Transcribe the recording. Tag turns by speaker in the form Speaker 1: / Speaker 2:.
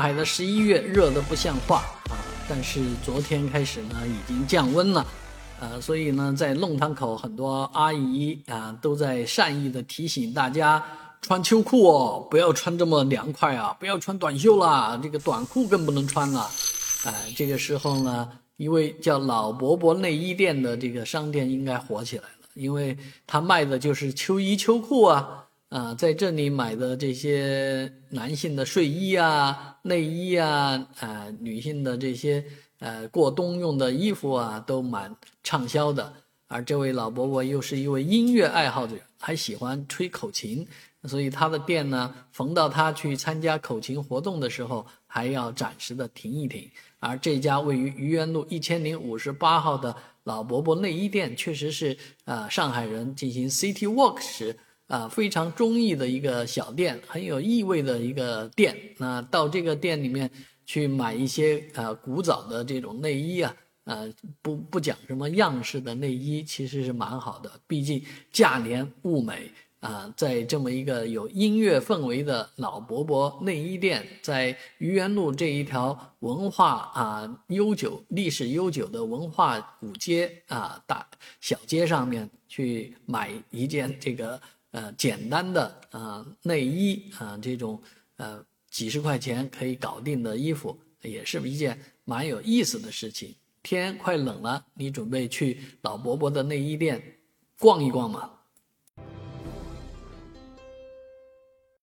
Speaker 1: 海的十一月热得不像话啊，但是昨天开始呢，已经降温了，呃，所以呢，在弄堂口很多阿姨啊都在善意的提醒大家穿秋裤哦，不要穿这么凉快啊，不要穿短袖啦，这个短裤更不能穿了。哎，这个时候呢，一位叫老伯伯内衣店的这个商店应该火起来了，因为他卖的就是秋衣秋裤啊。啊，在这里买的这些男性的睡衣啊、内衣啊，啊，女性的这些呃过冬用的衣服啊，都蛮畅销的。而这位老伯伯又是一位音乐爱好者，还喜欢吹口琴，所以他的店呢，逢到他去参加口琴活动的时候，还要暂时的停一停。而这家位于愚园路一千零五十八号的老伯伯内衣店，确实是啊，上海人进行 City Walk 时。啊，非常中意的一个小店，很有意味的一个店。那到这个店里面去买一些呃古早的这种内衣啊，呃不不讲什么样式的内衣，其实是蛮好的。毕竟价廉物美啊，在这么一个有音乐氛围的老伯伯内衣店，在愚园路这一条文化啊悠久、历史悠久的文化古街啊大小街上面去买一件这个。呃，简单的啊内衣啊，这种呃几十块钱可以搞定的衣服，也是一件蛮有意思的事情。天快冷了，你准备去老伯伯的内衣店逛一逛吗？